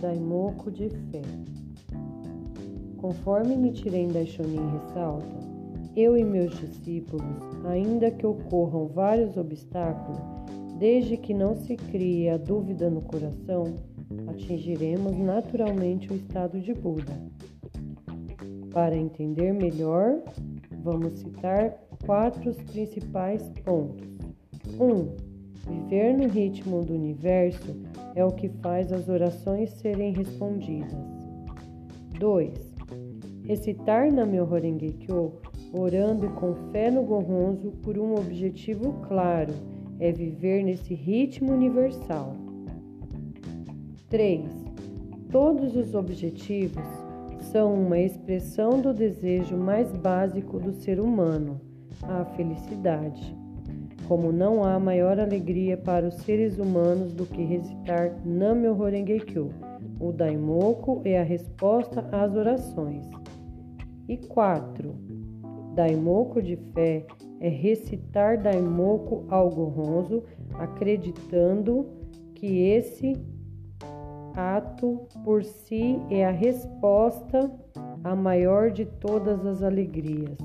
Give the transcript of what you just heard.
Daimoku de fé. Conforme Nichiren Daishonin ressalta, eu e meus discípulos, ainda que ocorram vários obstáculos, desde que não se crie a dúvida no coração, atingiremos naturalmente o estado de Buda. Para entender melhor, vamos citar quatro principais pontos. 1. Um, viver no ritmo do universo é o que faz as orações serem respondidas. 2. Recitar na meu Horengekyo, orando com fé no Gohonzo por um objetivo claro, é viver nesse ritmo universal. 3. Todos os objetivos são uma expressão do desejo mais básico do ser humano, a felicidade. Como não há maior alegria para os seres humanos do que recitar Namyo Horengekyo, o Daimoku é a resposta às orações. E 4. Daimoku de fé é recitar Daimoku ao Gohonzo, acreditando que esse ato por si é a resposta à maior de todas as alegrias.